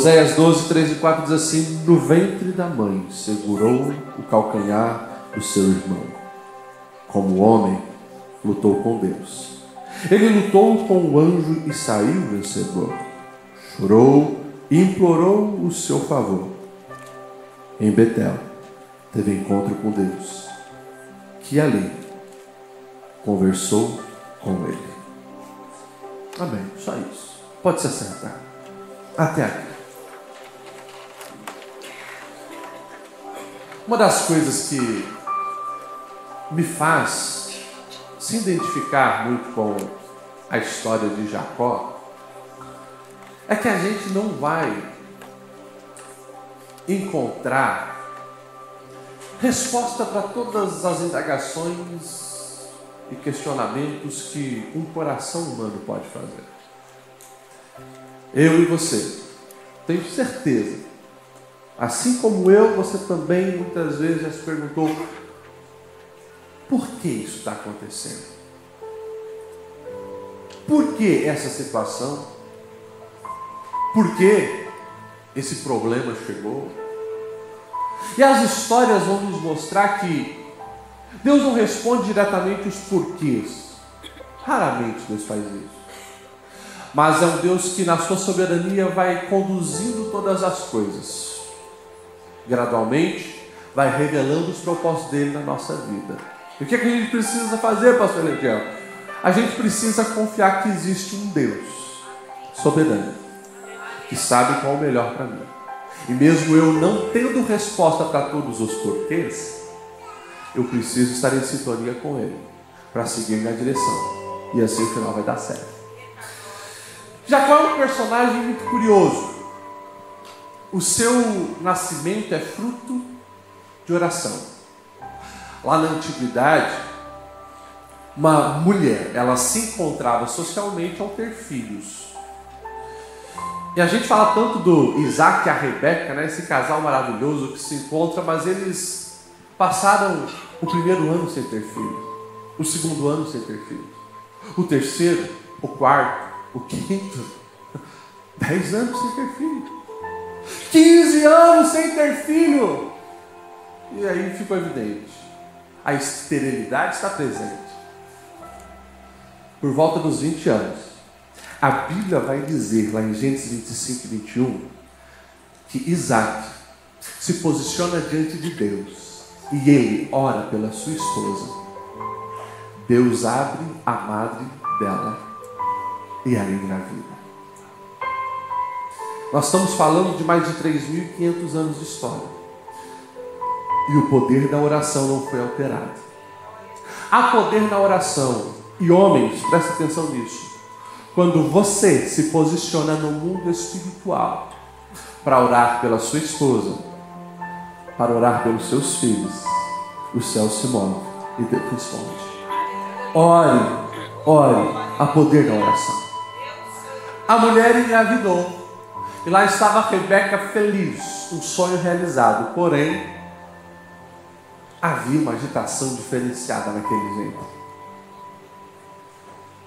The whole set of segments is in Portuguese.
Oséias 12, 3 e 4 diz assim: No ventre da mãe segurou o calcanhar do seu irmão. Como homem, lutou com Deus. Ele lutou com o anjo e saiu vencedor. Chorou e implorou o seu favor. Em Betel, teve encontro com Deus, que ali conversou com ele. Amém. Só isso. Pode se acertar. Até aqui. Uma das coisas que me faz se identificar muito com a história de Jacó é que a gente não vai encontrar resposta para todas as indagações e questionamentos que um coração humano pode fazer. Eu e você, tenho certeza, assim como eu, você também muitas vezes já se perguntou: por que isso está acontecendo? Por que essa situação? Por que esse problema chegou? E as histórias vão nos mostrar que Deus não responde diretamente os porquês. Raramente Deus faz isso. Mas é um Deus que, na sua soberania, vai conduzindo todas as coisas. Gradualmente, vai revelando os propósitos dele na nossa vida. E o que, é que a gente precisa fazer, pastor Legião? A gente precisa confiar que existe um Deus soberano, que sabe qual é o melhor para mim. E mesmo eu não tendo resposta para todos os porquês, eu preciso estar em sintonia com Ele para seguir na direção. E assim o final vai dar certo. Jacó é um personagem muito curioso. O seu nascimento é fruto de oração. Lá na antiguidade, uma mulher, ela se encontrava socialmente ao ter filhos. E a gente fala tanto do Isaac e a Rebeca, né, esse casal maravilhoso que se encontra, mas eles passaram o primeiro ano sem ter filho, o segundo ano sem ter filho, o terceiro, o quarto, o quinto, dez anos sem ter filho, quinze anos sem ter filho. E aí ficou evidente a esterilidade está presente. Por volta dos 20 anos, a Bíblia vai dizer, lá em Gênesis 25 e 21, que Isaac se posiciona diante de Deus e ele ora pela sua esposa. Deus abre a madre dela e ela engravida. Nós estamos falando de mais de 3.500 anos de história e o poder da oração não foi alterado. Há poder na oração. E homens, presta atenção nisso. Quando você se posiciona no mundo espiritual para orar pela sua esposa, para orar pelos seus filhos, o céu se move e Deus responde. Ore, ore, a poder da oração. A mulher engravidou. E lá estava Rebeca feliz, um sonho realizado. Porém, havia uma agitação diferenciada naquele jeito.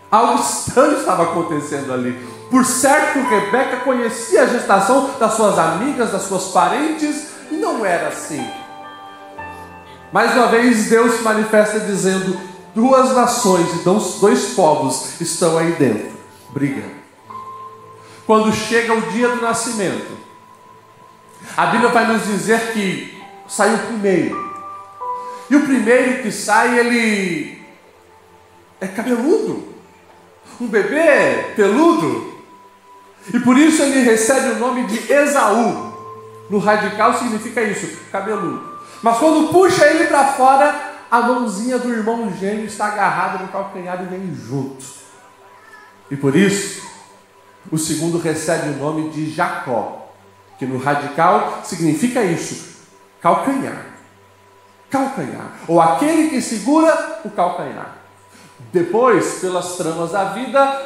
Algo estranho estava acontecendo ali. Por certo, Rebeca conhecia a gestação das suas amigas, das suas parentes, e não era assim. Mais uma vez, Deus se manifesta dizendo: duas nações e dois povos estão aí dentro, brigando. Quando chega o dia do nascimento, a Bíblia vai nos dizer que saiu primeiro e o primeiro que sai, ele é cabeludo. Um bebê peludo. E por isso ele recebe o nome de Esaú. No radical significa isso, cabeludo. Mas quando puxa ele para fora, a mãozinha do irmão gêmeo está agarrada no calcanhar e vem junto. E por isso, o segundo recebe o nome de Jacó, que no radical significa isso, calcanhar. Calcanhar, ou aquele que segura o calcanhar. Depois, pelas tramas da vida,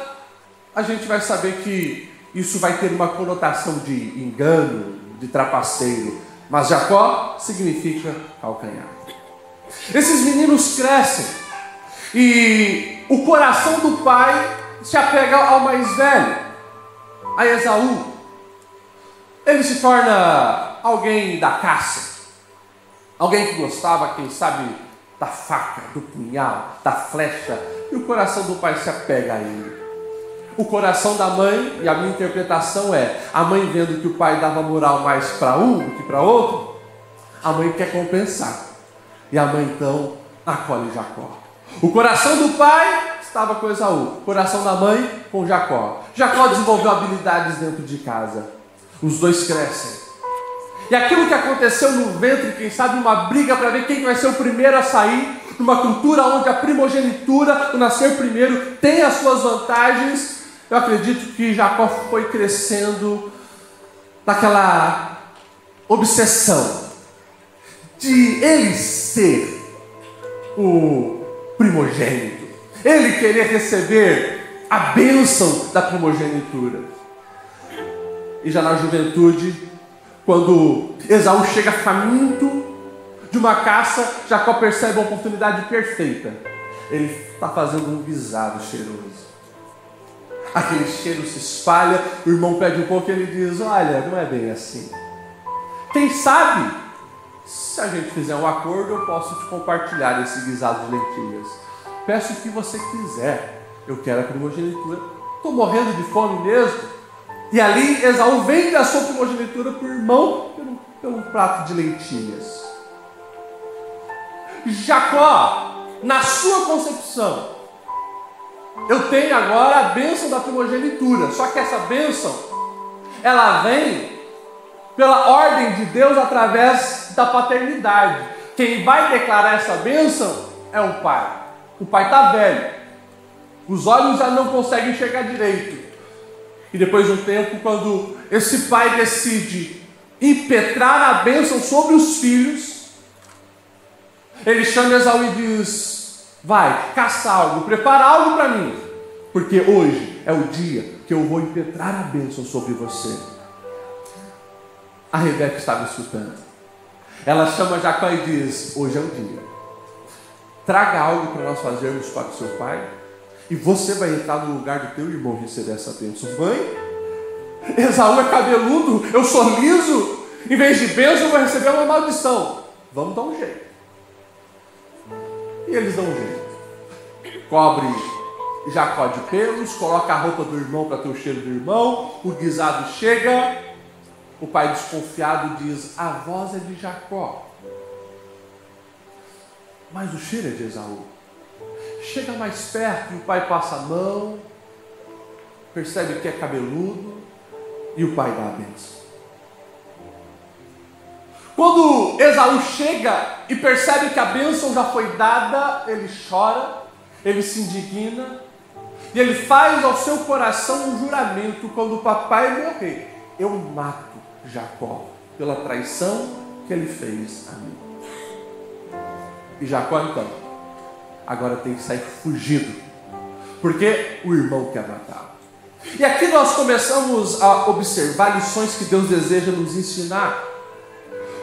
a gente vai saber que isso vai ter uma conotação de engano, de trapaceiro, mas Jacó significa calcanhar. Esses meninos crescem. E o coração do pai se apega ao mais velho, a Esaú. ele se torna alguém da caça, alguém que gostava, quem sabe, da faca, do punhal, da flecha, e o coração do pai se apega a ele. O coração da mãe, e a minha interpretação é: a mãe vendo que o pai dava moral mais para um do que para outro, a mãe quer compensar. E a mãe então acolhe Jacó. O coração do pai estava com Esaú, o coração da mãe com Jacó. Jacó desenvolveu habilidades dentro de casa. Os dois crescem. E aquilo que aconteceu no ventre, quem sabe uma briga para ver quem vai ser o primeiro a sair, numa cultura onde a primogenitura, o nascer primeiro, tem as suas vantagens, eu acredito que Jacó foi crescendo naquela obsessão de ele ser o primogênito, ele querer receber a bênção da primogenitura. E já na juventude, quando Esaú chega faminto de uma caça, Jacó percebe a oportunidade perfeita. Ele está fazendo um guisado cheiroso. Aquele cheiro se espalha, o irmão pede um pouco e ele diz: Olha, não é bem assim. Quem sabe, se a gente fizer um acordo, eu posso te compartilhar esse guisado de lentilhas. Peço o que você quiser. Eu quero a primogenitura. Estou morrendo de fome mesmo. E ali Esaú vende a sua primogenitura para o irmão pelo, pelo prato de lentilhas. Jacó, na sua concepção, eu tenho agora a bênção da primogenitura. Só que essa bênção, ela vem pela ordem de Deus através da paternidade. Quem vai declarar essa bênção é o pai. O pai está velho. Os olhos já não conseguem enxergar direito. E depois de um tempo, quando esse pai decide impetrar a bênção sobre os filhos, ele chama Esaú e diz: Vai, caça algo, prepara algo para mim, porque hoje é o dia que eu vou impetrar a bênção sobre você. A Rebeca estava escutando. Ela chama Jacó e diz: Hoje é o dia. Traga algo para nós fazermos para o seu pai e você vai entrar no lugar do teu irmão receber essa bênção. Mãe, Esaú é cabeludo, eu sou liso. Em vez de bênção, vou receber uma maldição. Vamos dar um jeito. E eles dão um jeito. Cobre Jacó de pelos, coloca a roupa do irmão para ter o cheiro do irmão. O guisado chega. O pai desconfiado diz: A voz é de Jacó. Mas o cheiro é de Esaú. Chega mais perto e o pai passa a mão, percebe que é cabeludo e o pai dá a benção. Quando Esaú chega e percebe que a bênção já foi dada, ele chora, ele se indigna e ele faz ao seu coração um juramento: quando o papai morrer, eu mato Jacó pela traição que ele fez a mim. E Jacó então agora tem que sair fugido, porque o irmão quer matar. E aqui nós começamos a observar lições que Deus deseja nos ensinar,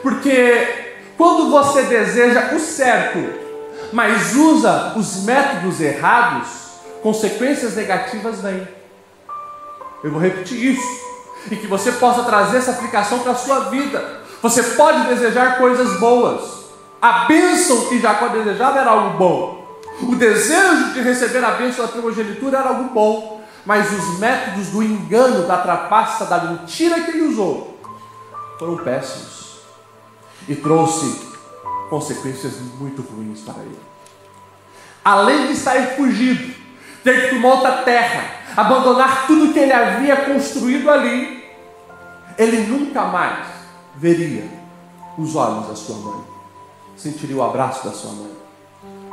porque quando você deseja o certo, mas usa os métodos errados, consequências negativas vêm. Eu vou repetir isso, e que você possa trazer essa aplicação para a sua vida. Você pode desejar coisas boas. A bênção que Jacó desejava era algo bom. O desejo de receber a bênção da primogenitura era algo bom, mas os métodos do engano, da trapaça, da mentira que ele usou foram péssimos e trouxe consequências muito ruins para ele. Além de sair fugido, ter que tomar outra terra, abandonar tudo que ele havia construído ali, ele nunca mais veria os olhos da sua mãe, sentiria o abraço da sua mãe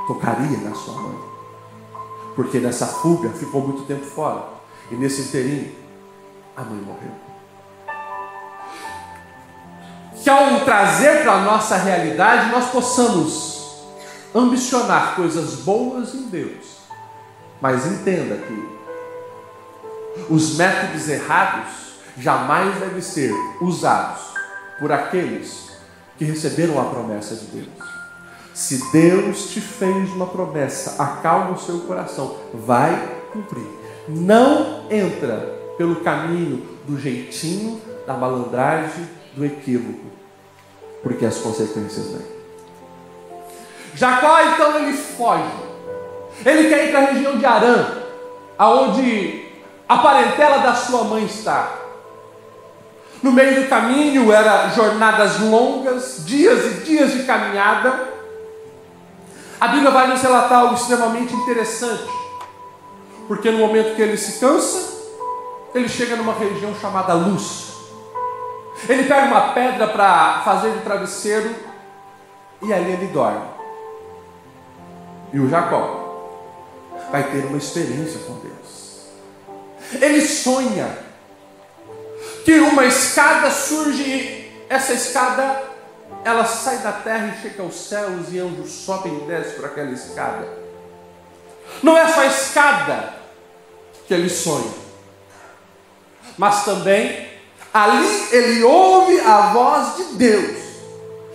tocaria na sua mãe. Porque nessa fuga ficou muito tempo fora. E nesse inteirinho, a mãe morreu. Que ao trazer para a nossa realidade, nós possamos ambicionar coisas boas em Deus. Mas entenda que os métodos errados jamais devem ser usados por aqueles que receberam a promessa de Deus. Se Deus te fez uma promessa, acalma o seu coração, vai cumprir. Não entra pelo caminho do jeitinho, da malandragem, do equívoco, porque as consequências vêm. Jacó então ele foge. Ele quer ir para a região de Arã, aonde a parentela da sua mãe está. No meio do caminho eram jornadas longas, dias e dias de caminhada. A Bíblia vai nos relatar algo extremamente interessante, porque no momento que ele se cansa, ele chega numa região chamada Luz. Ele pega uma pedra para fazer de travesseiro e ali ele dorme. E o Jacó vai ter uma experiência com Deus. Ele sonha que uma escada surge essa escada ela sai da terra e chega aos céus e anjos sobem e descem por aquela escada. Não é só a escada que ele sonha, mas também ali ele ouve a voz de Deus.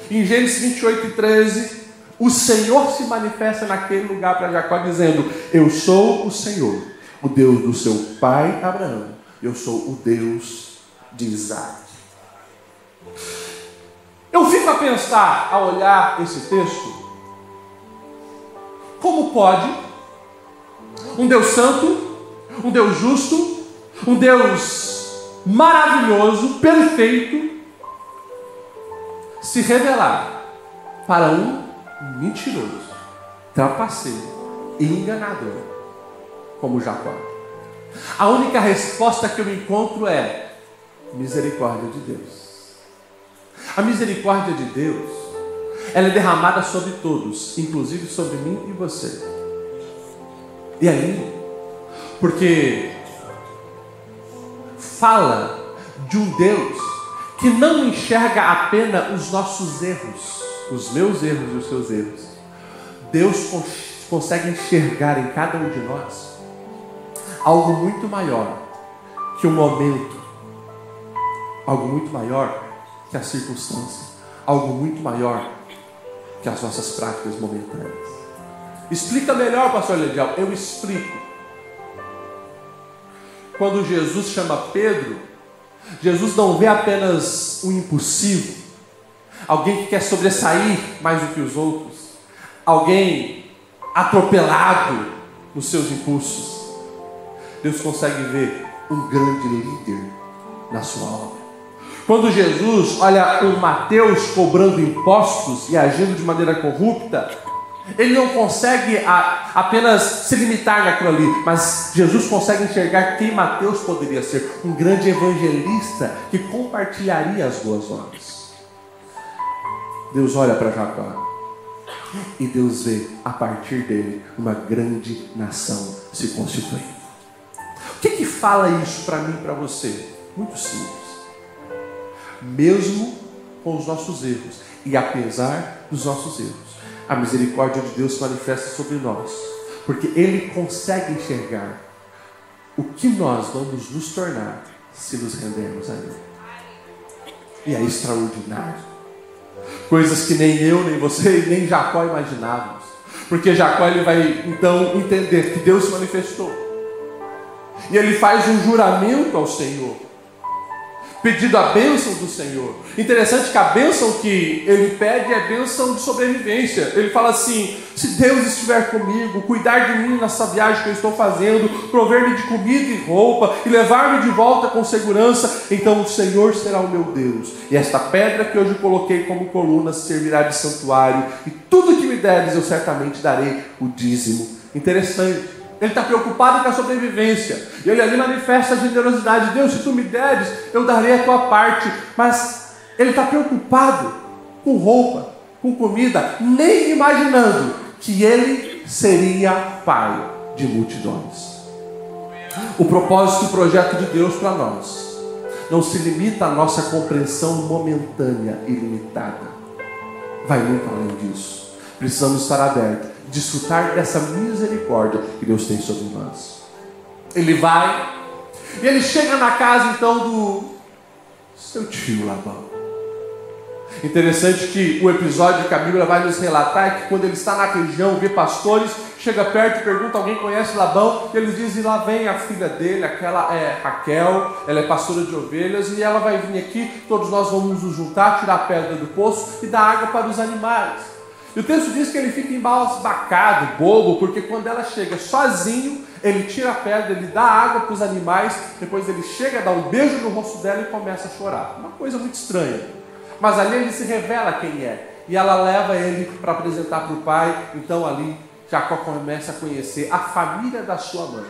Em Gênesis 28 e 13, o Senhor se manifesta naquele lugar para Jacó, dizendo: Eu sou o Senhor, o Deus do seu pai Abraão, eu sou o Deus de Isaac. Eu fico a pensar, a olhar esse texto, como pode um Deus santo, um Deus justo, um Deus maravilhoso, perfeito, se revelar para um mentiroso, trapaceiro e enganador, como Jacó. A única resposta que eu encontro é misericórdia de Deus. A misericórdia de Deus, ela é derramada sobre todos, inclusive sobre mim e você. E aí, porque fala de um Deus que não enxerga apenas os nossos erros, os meus erros e os seus erros. Deus consegue enxergar em cada um de nós algo muito maior que o momento, algo muito maior que a circunstância, algo muito maior que as nossas práticas momentâneas. Explica melhor, pastor Ledial. Eu explico. Quando Jesus chama Pedro, Jesus não vê apenas um impulsivo, alguém que quer sobressair mais do que os outros, alguém atropelado nos seus impulsos. Deus consegue ver um grande líder na sua obra. Quando Jesus olha o Mateus cobrando impostos e agindo de maneira corrupta, ele não consegue apenas se limitar naquilo ali, mas Jesus consegue enxergar quem Mateus poderia ser um grande evangelista que compartilharia as boas novas. Deus olha para Jacó e Deus vê a partir dele uma grande nação se constituindo. O que, que fala isso para mim e para você? Muito simples mesmo com os nossos erros e apesar dos nossos erros. A misericórdia de Deus se manifesta sobre nós, porque Ele consegue enxergar o que nós vamos nos tornar se nos rendermos a Ele. E é extraordinário. Coisas que nem eu, nem você, nem Jacó imaginávamos. Porque Jacó ele vai então entender que Deus se manifestou. E ele faz um juramento ao Senhor pedindo a bênção do Senhor. Interessante que a bênção que ele pede é bênção de sobrevivência. Ele fala assim: se Deus estiver comigo, cuidar de mim nessa viagem que eu estou fazendo, prover-me de comida e roupa e levar-me de volta com segurança, então o Senhor será o meu Deus. E esta pedra que hoje coloquei como coluna servirá de santuário, e tudo que me deres eu certamente darei o dízimo. Interessante. Ele está preocupado com a sobrevivência. E ele ali manifesta a generosidade. Deus, se tu me deres, eu darei a tua parte. Mas ele está preocupado com roupa, com comida, nem imaginando que ele seria pai de multidões. O propósito e o projeto de Deus para nós não se limita à nossa compreensão momentânea e limitada. Vai muito além disso. Precisamos estar abertos desfrutar dessa misericórdia que Deus tem sobre nós. Ele vai e ele chega na casa então do seu tio Labão. Interessante que o episódio que a Bíblia vai nos relatar é que quando ele está na região, vê pastores, chega perto e pergunta: alguém conhece Labão? E eles dizem: lá vem a filha dele, aquela é Raquel, ela é pastora de ovelhas e ela vai vir aqui. Todos nós vamos nos juntar, tirar a pedra do poço e dar água para os animais. E o texto diz que ele fica embasbacado, bobo, porque quando ela chega sozinho, ele tira a pedra, ele dá água para os animais, depois ele chega, dá um beijo no rosto dela e começa a chorar. Uma coisa muito estranha. Mas ali ele se revela quem é. E ela leva ele para apresentar para o pai. Então ali Jacó começa a conhecer a família da sua mãe.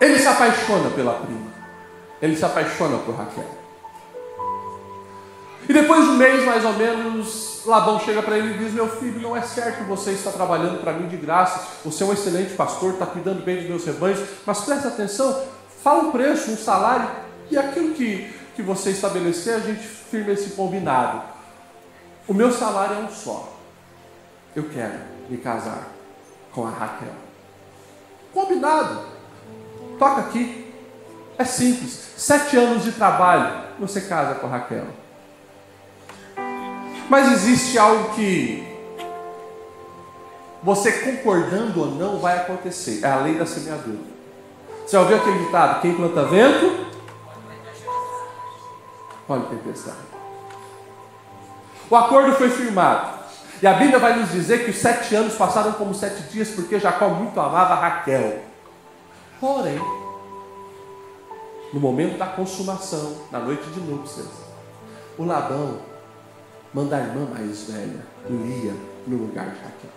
Ele se apaixona pela prima. Ele se apaixona por Raquel. E depois de um mês, mais ou menos, Labão chega para ele e diz: Meu filho, não é certo que você está trabalhando para mim de graça. Você é um excelente pastor, está cuidando bem dos meus rebanhos. Mas presta atenção, fala um preço, um salário, e aquilo que que você estabelecer, a gente firma esse combinado. O meu salário é um só. Eu quero me casar com a Raquel. Combinado. Toca aqui. É simples. Sete anos de trabalho, você casa com a Raquel. Mas existe algo que você concordando ou não vai acontecer. É a lei da semeadura. Você ouviu aquele ditado? Quem planta vento, Olha tempestade. O acordo foi firmado. E a Bíblia vai nos dizer que os sete anos passaram como sete dias, porque Jacó muito amava Raquel. Porém, no momento da consumação, na noite de núpcias, o Labão manda a irmã mais velha, Lia, no lugar de Raquel.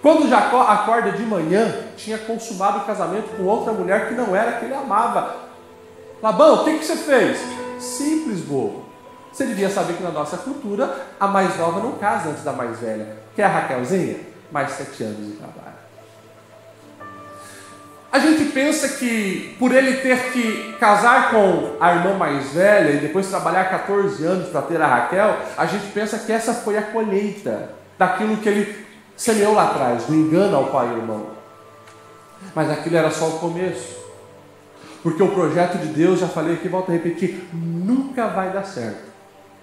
Quando Jacó acorda de manhã, tinha consumado o casamento com outra mulher que não era que ele amava. Labão, o que, que você fez? Simples, bobo. Você devia saber que na nossa cultura a mais nova não casa antes da mais velha. Quer a Raquelzinha? Mais sete anos de trabalho. A gente pensa que por ele ter que casar com a irmã mais velha e depois trabalhar 14 anos para ter a Raquel, a gente pensa que essa foi a colheita daquilo que ele semeou lá atrás, do engano ao pai e irmão. Mas aquilo era só o começo. Porque o projeto de Deus, já falei aqui, volto a repetir, nunca vai dar certo.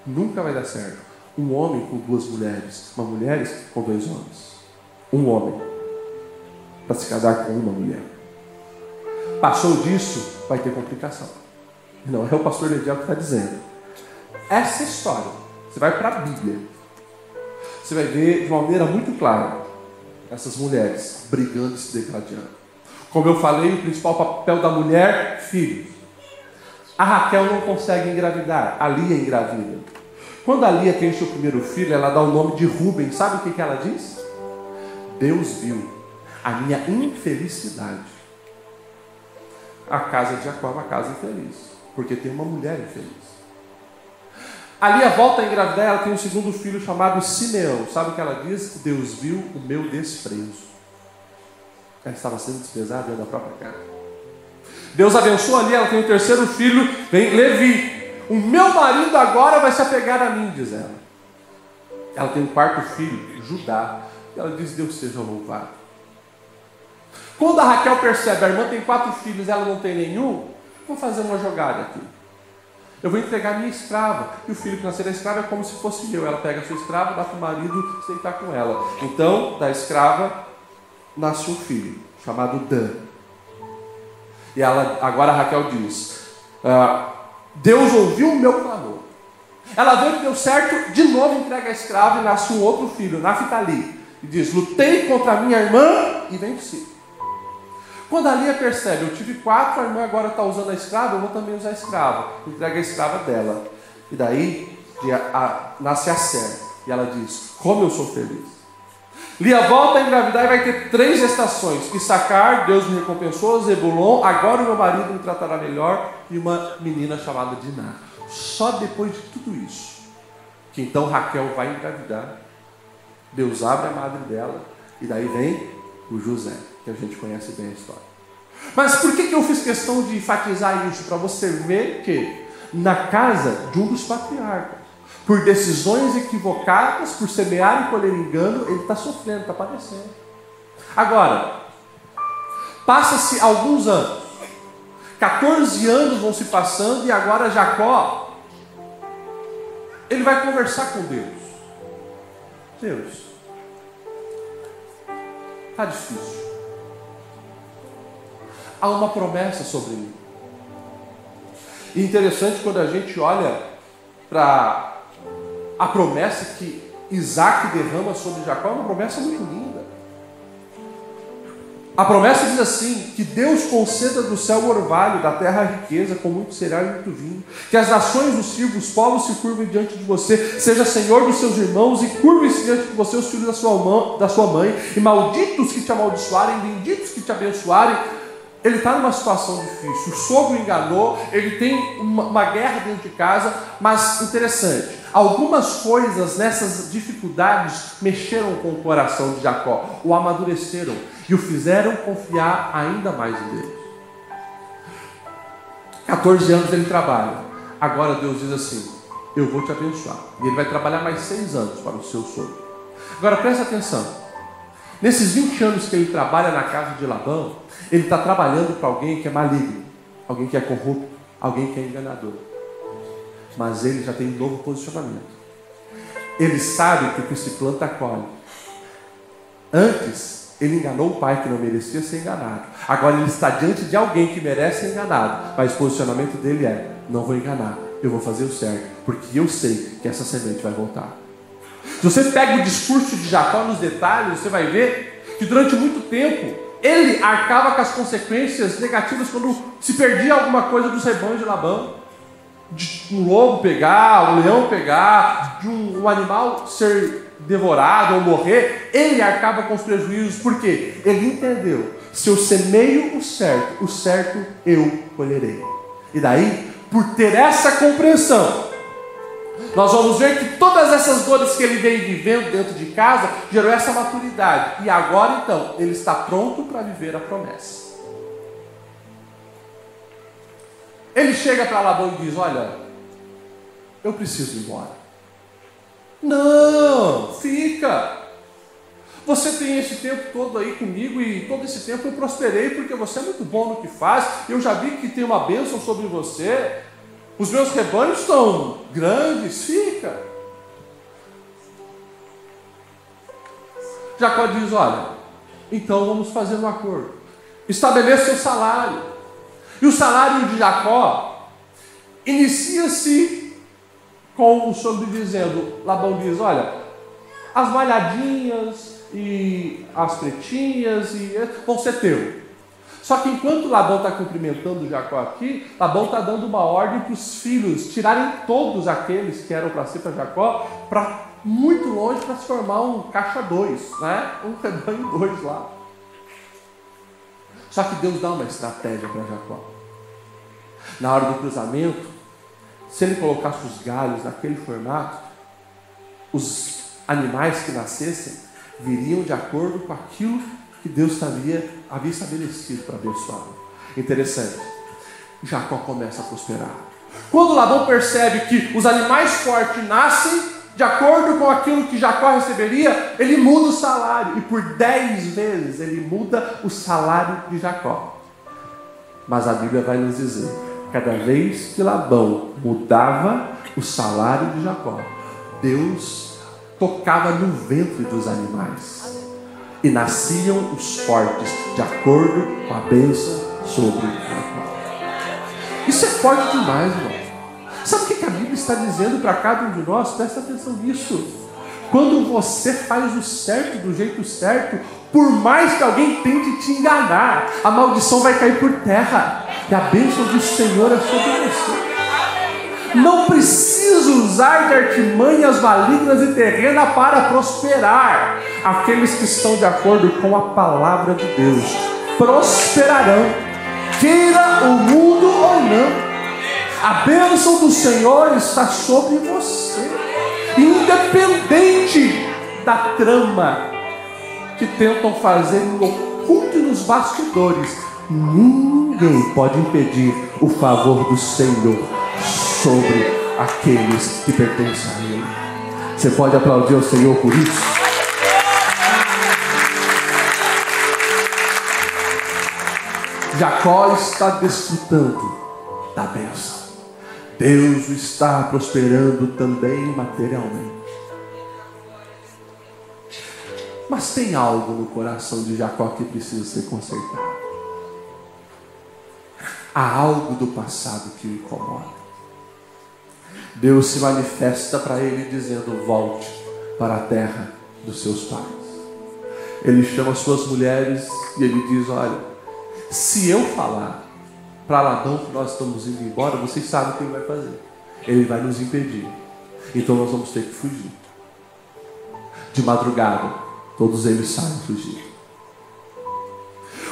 Nunca vai dar certo. Um homem com duas mulheres, uma mulher com dois homens. Um homem para se casar com uma mulher. Passou disso, vai ter complicação. Não é o pastor Lediel que está dizendo. Essa história, você vai para a Bíblia, você vai ver de uma maneira muito clara essas mulheres brigando e se degradando. Como eu falei, o principal papel da mulher, filho. A Raquel não consegue engravidar, a Lia engravida. Quando a Lia tem seu primeiro filho, ela dá o nome de Rubem. Sabe o que ela diz? Deus viu a minha infelicidade. A casa de Jacó é uma casa infeliz, porque tem uma mulher infeliz. A Lia volta a engravidar, ela tem um segundo filho chamado Simeão. Sabe o que ela diz? Deus viu o meu desprezo. Ela estava sendo desprezada dentro da própria casa. Deus abençoa ali, ela tem um terceiro filho, vem Levi. O meu marido agora vai se apegar a mim, diz ela. Ela tem um quarto filho, Judá. E ela diz: Deus seja louvado. Quando a Raquel percebe, a irmã tem quatro filhos, ela não tem nenhum, vou fazer uma jogada aqui. Eu vou entregar minha escrava. E o filho que nascer da escrava é como se fosse meu. Ela pega a sua escrava, dá para o marido sentar com ela. Então, da escrava, nasce um filho chamado Dan. E ela, agora Raquel diz: ah, Deus ouviu o meu clamor. Ela vê que deu certo, de novo entrega a escrava e nasce um outro filho, Naphtali. E diz: Lutei contra minha irmã e venci. Quando a Lia percebe, eu tive quatro, a irmã agora está usando a escrava, eu vou também usar a escrava. Entrega a escrava dela. E daí a, a, nasce a Ser. E ela diz: Como eu sou feliz. Lia volta a engravidar e vai ter três estações. Issacar, Deus me recompensou. Zebulon, agora o meu marido me tratará melhor. E uma menina chamada Diná. Só depois de tudo isso, que então Raquel vai engravidar. Deus abre a madre dela. E daí vem o José, que a gente conhece bem a história. Mas por que, que eu fiz questão de enfatizar isso? Para você ver que na casa de um dos patriarcas, por decisões equivocadas, por semear e colher engano, ele está sofrendo, está padecendo. Agora, passa-se alguns anos. 14 anos vão se passando e agora Jacó, ele vai conversar com Deus. Deus, está difícil. Há uma promessa sobre mim. E interessante quando a gente olha para a promessa que Isaac derrama sobre Jacó, é uma promessa muito linda. A promessa diz assim: que Deus conceda do céu o orvalho, da terra a riqueza, com muito cereal e muito vinho. Que as nações os sirvam, os povos se curvem diante de você, seja senhor dos seus irmãos e curvem-se diante de você os filhos da sua, mão, da sua mãe. E malditos que te amaldiçoarem, benditos que te abençoarem. Ele está numa situação difícil. O sogro enganou, ele tem uma, uma guerra dentro de casa, mas interessante. Algumas coisas nessas dificuldades mexeram com o coração de Jacó, o amadureceram e o fizeram confiar ainda mais em Deus. 14 anos ele trabalha. Agora Deus diz assim: Eu vou te abençoar. E ele vai trabalhar mais seis anos para o seu sogro. Agora presta atenção. Nesses 20 anos que ele trabalha na casa de Labão, ele está trabalhando para alguém que é maligno, alguém que é corrupto, alguém que é enganador. Mas ele já tem um novo posicionamento. Ele sabe que o que se planta colhe. Antes, ele enganou o pai que não merecia ser enganado. Agora ele está diante de alguém que merece ser enganado. Mas o posicionamento dele é: não vou enganar, eu vou fazer o certo, porque eu sei que essa semente vai voltar. Se você pega o discurso de Jacó nos detalhes, você vai ver que durante muito tempo ele arcava com as consequências negativas quando se perdia alguma coisa dos rebanhos de Labão. De um lobo pegar, um leão pegar, de um, um animal ser devorado ou morrer, ele acaba com os prejuízos, porque ele entendeu: se eu semeio o certo, o certo eu colherei. E daí, por ter essa compreensão, nós vamos ver que todas essas dores que ele vem vivendo dentro de casa gerou essa maturidade. E agora então, ele está pronto para viver a promessa. Ele chega para Labão e diz: Olha, eu preciso ir embora. Não, fica. Você tem esse tempo todo aí comigo e todo esse tempo eu prosperei porque você é muito bom no que faz. Eu já vi que tem uma bênção sobre você. Os meus rebanhos estão grandes, fica. Jacó diz: Olha, então vamos fazer um acordo. Estabeleça seu salário. E o salário de Jacó inicia-se com o sogro dizendo, Labão diz, olha, as malhadinhas e as pretinhas e vão ser teu. Só que enquanto Labão está cumprimentando Jacó aqui, Labão está dando uma ordem para os filhos tirarem todos aqueles que eram para ser para Jacó, para muito longe para se formar um caixa dois, né? um rebanho dois lá. Só que Deus dá uma estratégia para Jacó. Na hora do cruzamento, se ele colocasse os galhos naquele formato, os animais que nascessem viriam de acordo com aquilo que Deus havia, havia estabelecido para abençoá-lo. Interessante. Jacó começa a prosperar. Quando Labão percebe que os animais fortes nascem de acordo com aquilo que Jacó receberia, ele muda o salário. E por dez vezes ele muda o salário de Jacó. Mas a Bíblia vai nos dizer cada vez que Labão mudava o salário de Jacó, Deus tocava no ventre dos animais e nasciam os fortes de acordo com a bênção sobre Jacó. Isso é forte demais, irmão. Sabe o que a Bíblia está dizendo para cada um de nós? Presta atenção nisso. Quando você faz o certo do jeito certo, por mais que alguém tente te enganar, a maldição vai cair por terra. E a bênção do Senhor é sobre você. Não precisa usar de artimanhas malignas e terrena para prosperar. Aqueles que estão de acordo com a palavra de Deus prosperarão, queira o mundo ou não. A bênção do Senhor está sobre você, independente da trama que tentam fazer no oculto e nos bastidores, ninguém pode impedir o favor do Senhor sobre aqueles que pertencem a Ele. Você pode aplaudir o Senhor por isso? Jacó está desfrutando da bênção. Deus está prosperando também materialmente. Mas tem algo no coração de Jacó que precisa ser consertado. Há algo do passado que o incomoda. Deus se manifesta para ele dizendo: Volte para a terra dos seus pais. Ele chama suas mulheres e ele diz: Olha, se eu falar para Labão que nós estamos indo embora, vocês sabem o que ele vai fazer. Ele vai nos impedir. Então nós vamos ter que fugir. De madrugada, todos eles saem fugindo.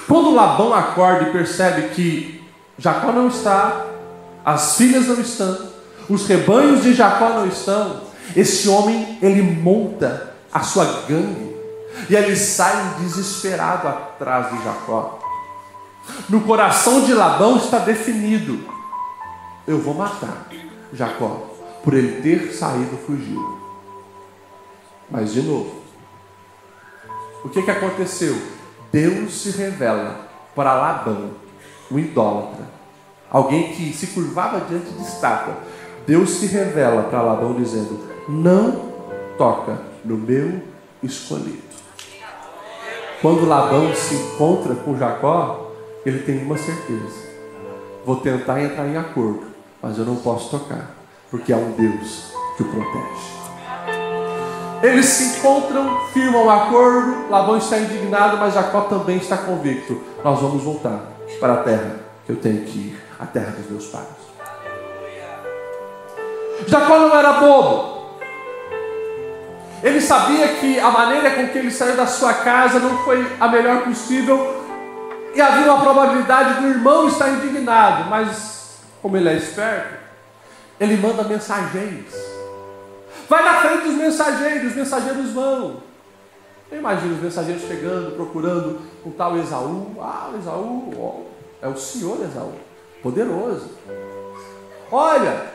Quando Labão acorda e percebe que Jacó não está, as filhas não estão, os rebanhos de Jacó não estão, esse homem ele monta a sua gangue e ele sai desesperado atrás de Jacó. No coração de Labão está definido: eu vou matar Jacó por ele ter saído fugido. Mas de novo, o que, que aconteceu? Deus se revela para Labão, o idólatra, alguém que se curvava diante de estátua. Deus se revela para Labão dizendo: Não toca no meu escolhido. Quando Labão se encontra com Jacó, ele tem uma certeza: vou tentar entrar em acordo, mas eu não posso tocar, porque há um Deus que o protege. Eles se encontram, firmam um acordo, Labão está indignado, mas Jacó também está convicto: nós vamos voltar para a terra que eu tenho que ir, a terra dos meus pais. Jacó não era bobo. Ele sabia que a maneira com que ele saiu da sua casa não foi a melhor possível. E havia uma probabilidade do irmão estar indignado. Mas, como ele é esperto, ele manda mensageiros. Vai na frente dos mensageiros, os mensageiros vão. Eu imagino os mensageiros chegando, procurando um tal Esaú. Ah, Esaú, é o senhor Esaú, poderoso. Olha,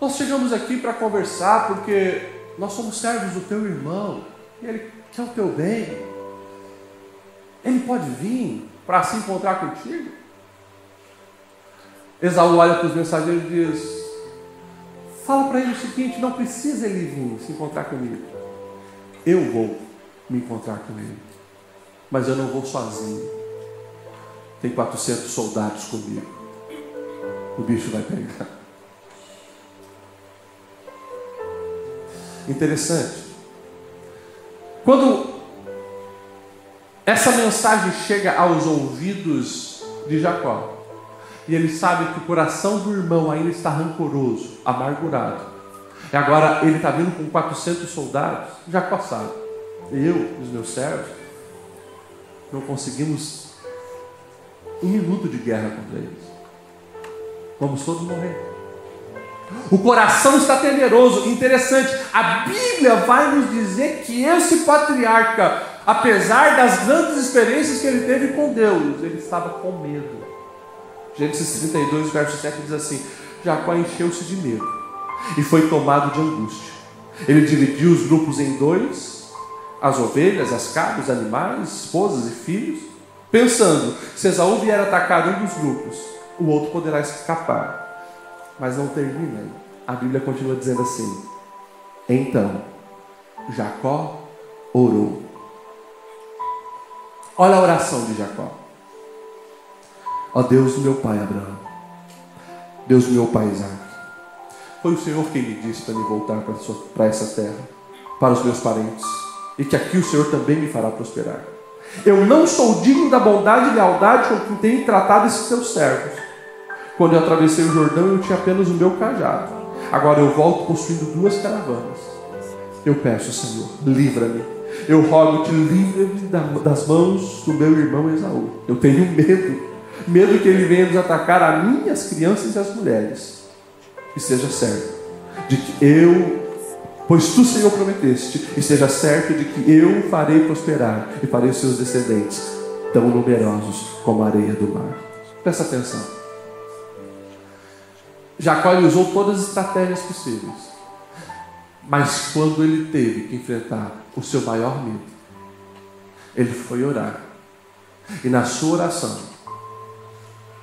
nós chegamos aqui para conversar porque nós somos servos do teu irmão e ele quer o teu bem. Ele pode vir para se encontrar contigo? Esaú olha para os mensageiros e diz: Fala para ele o seguinte: não precisa ele vir se encontrar comigo. Eu vou me encontrar com ele. Mas eu não vou sozinho. Tem 400 soldados comigo. O bicho vai pegar. Interessante. Quando essa mensagem chega aos ouvidos de Jacó, e ele sabe que o coração do irmão ainda está rancoroso, amargurado, e agora ele está vindo com 400 soldados, Jacó sabe, eu e os meus servos, não conseguimos um minuto de guerra contra eles. Vamos todos morrer. O coração está temeroso. Interessante, a Bíblia vai nos dizer que esse patriarca, apesar das grandes experiências que ele teve com Deus, ele estava com medo. Gênesis 32, verso 7 diz assim: Jacó encheu-se de medo e foi tomado de angústia. Ele dividiu os grupos em dois, as ovelhas, as cabras, animais, esposas e filhos, pensando: se Esaú vier atacar um dos grupos, o outro poderá escapar mas não termina. A Bíblia continua dizendo assim: Então, Jacó orou. Olha a oração de Jacó. Ó Deus meu pai Abraão, Deus meu pai Isaac, foi o Senhor quem me disse para me voltar para essa terra, para os meus parentes, e que aqui o Senhor também me fará prosperar. Eu não sou digno da bondade e lealdade com quem tem tratado esses seus servos quando eu atravessei o Jordão, eu tinha apenas o meu cajado. Agora eu volto possuindo duas caravanas. Eu peço, Senhor, livra-me. Eu rogo-te, livra-me das mãos do meu irmão Esaú. Eu tenho medo. Medo que ele venha nos atacar a mim, as crianças e as mulheres. E seja certo de que eu Pois tu, Senhor, prometeste, e seja certo de que eu farei prosperar e farei os seus descendentes tão numerosos como a areia do mar. Presta atenção. Jacó usou todas as estratégias possíveis. Mas quando ele teve que enfrentar o seu maior medo, ele foi orar. E na sua oração,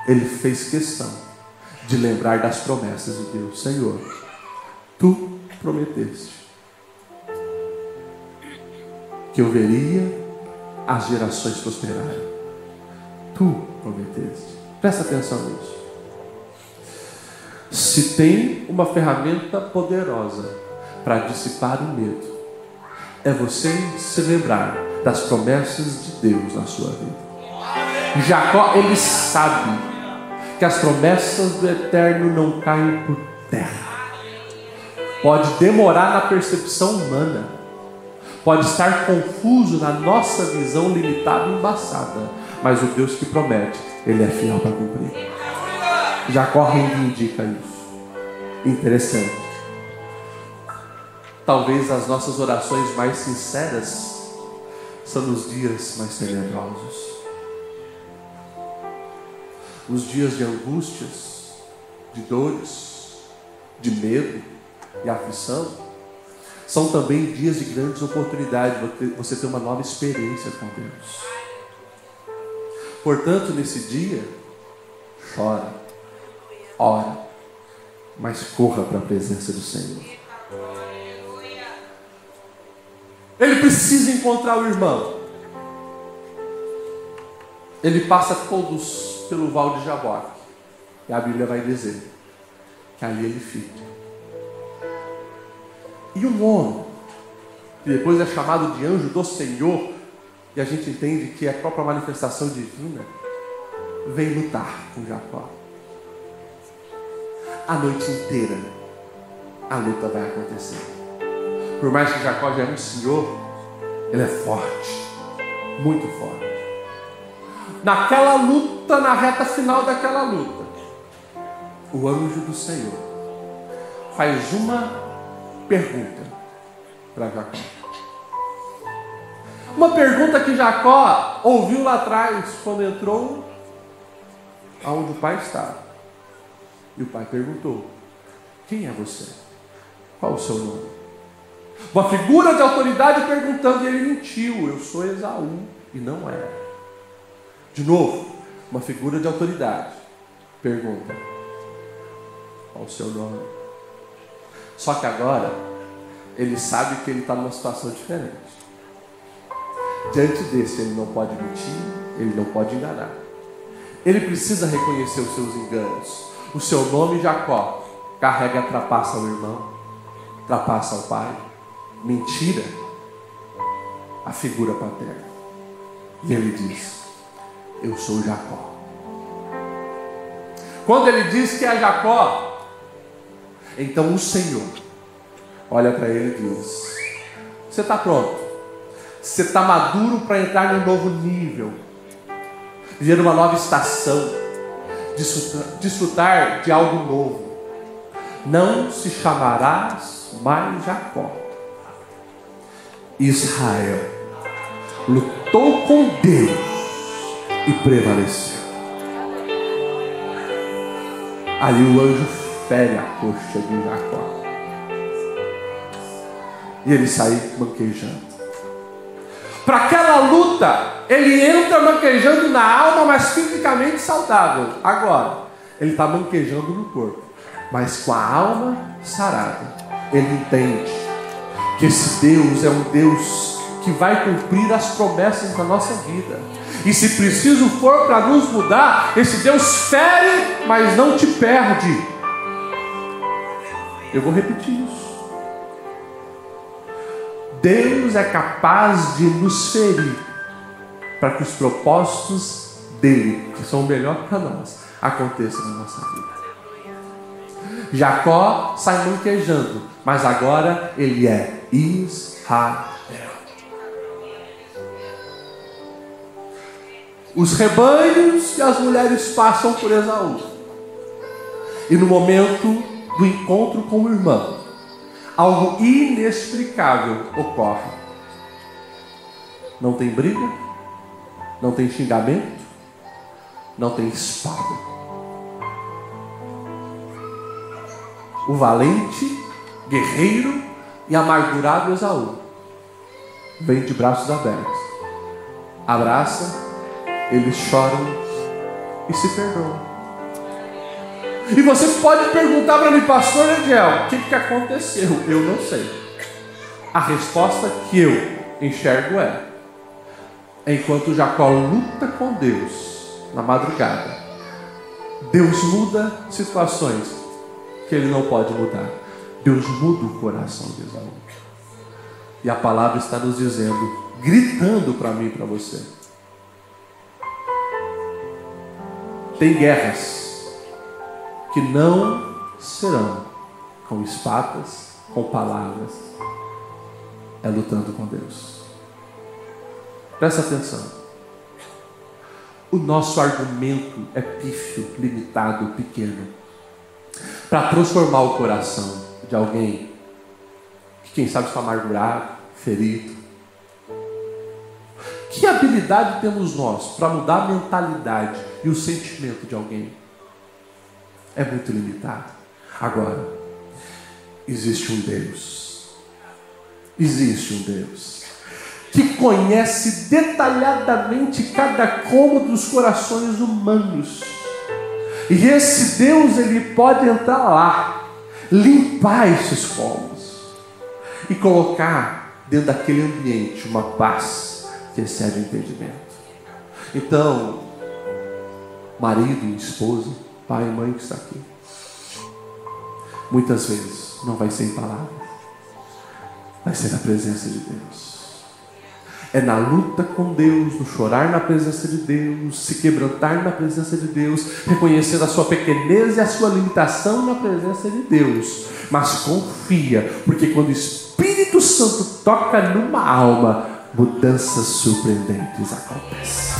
ele fez questão de lembrar das promessas de Deus. Senhor, tu prometeste que eu veria as gerações prosperarem. Tu prometeste. Presta atenção nisso. Se tem uma ferramenta poderosa para dissipar o medo, é você se lembrar das promessas de Deus na sua vida. Jacó, ele sabe que as promessas do eterno não caem por terra. Pode demorar na percepção humana, pode estar confuso na nossa visão limitada e embaçada, mas o Deus que promete, ele é fiel para cumprir. Jacó reivindica isso. Interessante. Talvez as nossas orações mais sinceras são nos dias mais tenebrosos nos dias de angústias, de dores, de medo e aflição, são também dias de grandes oportunidades, você ter uma nova experiência com Deus. Portanto, nesse dia, chora, ora, mas corra para a presença do Senhor. Ele precisa encontrar o irmão. Ele passa todos pelo Val de Jaboque. E a Bíblia vai dizer que ali ele fica. E um homem, que depois é chamado de anjo do Senhor, e a gente entende que é a própria manifestação divina, vem lutar com Jacó. A noite inteira a luta vai acontecer. Por mais que Jacó já é um senhor, ele é forte, muito forte naquela luta, na reta final daquela luta, o anjo do Senhor faz uma pergunta para Jacó. Uma pergunta que Jacó ouviu lá atrás, quando entrou aonde o pai estava. E o pai perguntou: Quem é você? Qual o seu nome? Uma figura de autoridade perguntando, e ele mentiu: Eu sou Esaú, e não era. De novo, uma figura de autoridade. Pergunta: Qual o seu nome? Só que agora, ele sabe que ele está numa situação diferente. Diante desse, ele não pode mentir, ele não pode enganar. Ele precisa reconhecer os seus enganos. O seu nome, Jacó, carrega trapaça ao irmão, trapaça ao pai, mentira, a figura paterna. E ele diz: eu sou Jacó. Quando ele diz que é Jacó, então o Senhor olha para ele e diz: Você está pronto? Você está maduro para entrar em um novo nível, viver uma nova estação, desfrutar, de algo novo. Não se chamarás mais Jacó. Israel lutou com Deus e prevaleceu. Ali o anjo fere a coxa de Jacó. E ele sai manquejando. Para aquela luta, ele entra manquejando na alma, mas fisicamente saudável. Agora, ele está manquejando no corpo, mas com a alma sarada. Ele entende que esse Deus é um Deus que vai cumprir as promessas da nossa vida. E se preciso for para nos mudar, esse Deus fere, mas não te perde. Eu vou repetir isso. Deus é capaz de nos ferir para que os propósitos dele, que são o melhor para nós, aconteçam na nossa vida. Jacó sai manquejando, mas agora ele é Israel. Os rebanhos e as mulheres passam por Esaú. E no momento do encontro com o irmão, algo inexplicável ocorre. Não tem briga, não tem xingamento, não tem espada. O valente, guerreiro e amargurado Esaú vem de braços abertos, abraça eles choram e se perdoam. E você pode perguntar para mim, pastor Angel, o que, que aconteceu? Eu não sei. A resposta que eu enxergo é: enquanto Jacó luta com Deus na madrugada, Deus muda situações que ele não pode mudar. Deus muda o coração de Esaú. E a palavra está nos dizendo, gritando para mim e para você. Tem guerras que não serão com espadas, com palavras, é lutando com Deus. Presta atenção. O nosso argumento é pífio, limitado, pequeno. Para transformar o coração de alguém que, quem sabe, está amargurado, ferido. Que habilidade temos nós para mudar a mentalidade e o sentimento de alguém? É muito limitado. Agora, existe um Deus. Existe um Deus que conhece detalhadamente cada cômodo dos corações humanos. E esse Deus, ele pode entrar lá, limpar esses cômodos e colocar dentro daquele ambiente uma paz que excede o entendimento. Então, marido e esposa, pai e mãe que está aqui, muitas vezes não vai ser em palavras, vai ser na presença de Deus. É na luta com Deus, no chorar na presença de Deus, se quebrantar na presença de Deus, reconhecendo a sua pequenez e a sua limitação na presença de Deus. Mas confia, porque quando o Espírito Santo toca numa alma, mudanças surpreendentes acontecem.